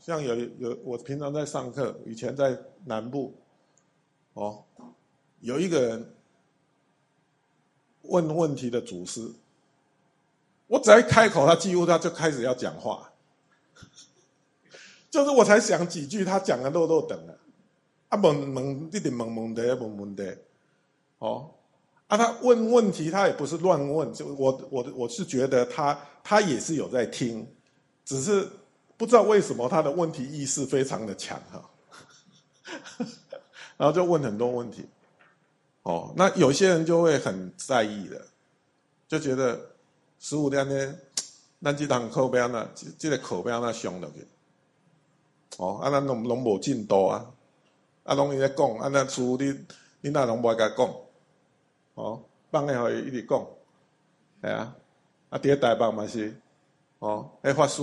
像有有我平常在上课，以前在南部，哦，有一个人问问题的祖师，我只要一开口，他几乎他就开始要讲话，就是我才讲几句，他讲的漏漏等了，啊问问一点问问的问问的，哦。啊，他问问题，他也不是乱问，就我我我是觉得他他也是有在听，只是不知道为什么他的问题意识非常的强哈，然后就问很多问题，哦，那有些人就会很在意的，就觉得十五天呢，咱这堂课要那这这个课要那上落去，哦，啊，咱拢拢无进度啊，啊，拢伊在讲，啊，那书你你那拢无甲讲。哦，放个互伊一直讲，系啊，啊，第一台棒嘛是，哦，迄法师，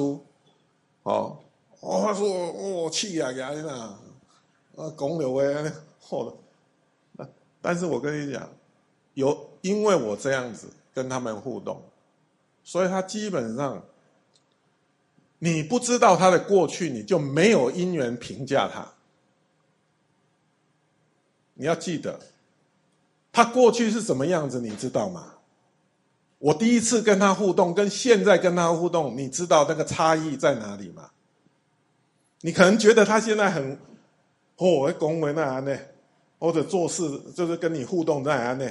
哦，哦，说我，气啊，压你呐，啊，讲了话安尼，好，但是我跟你讲，有因为我这样子跟他们互动，所以他基本上，你不知道他的过去，你就没有因缘评价他，你要记得。他过去是什么样子，你知道吗？我第一次跟他互动，跟现在跟他互动，你知道那个差异在哪里吗？你可能觉得他现在很，哦，恭维那样呢，或者做事就是跟你互动那样呢，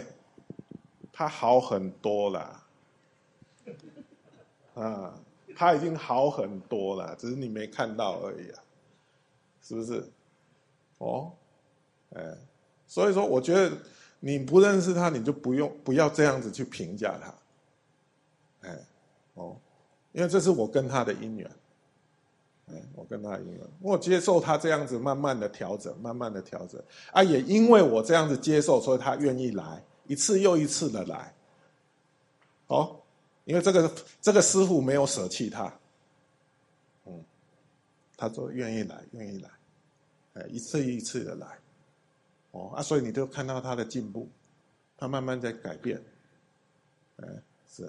他好很多了，啊，他已经好很多了，只是你没看到而已啊，是不是？哦，哎，所以说，我觉得。你不认识他，你就不用不要这样子去评价他，哦，因为这是我跟他的姻缘，哎，我跟他姻缘，我接受他这样子慢慢的调整，慢慢的调整，啊，也因为我这样子接受，所以他愿意来一次又一次的来，哦，因为这个这个师傅没有舍弃他，嗯，他说愿意来，愿意来，哎，一次一次的来。哦啊，所以你都看到他的进步，他慢慢在改变，哎，是，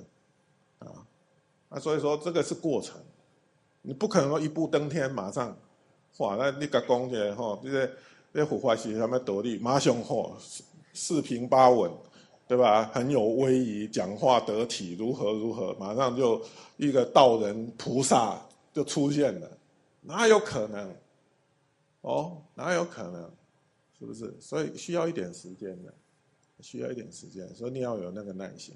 啊，啊，所以说这个是过程，你不可能说一步登天，马上，哇，那你个讲起来吼，这些这腐化系他们得力，马上吼四平八稳，对吧？很有威仪，讲话得体，如何如何，马上就一个道人菩萨就出现了，哪有可能？哦，哪有可能？是不是？所以需要一点时间的，需要一点时间，所以你要有那个耐心。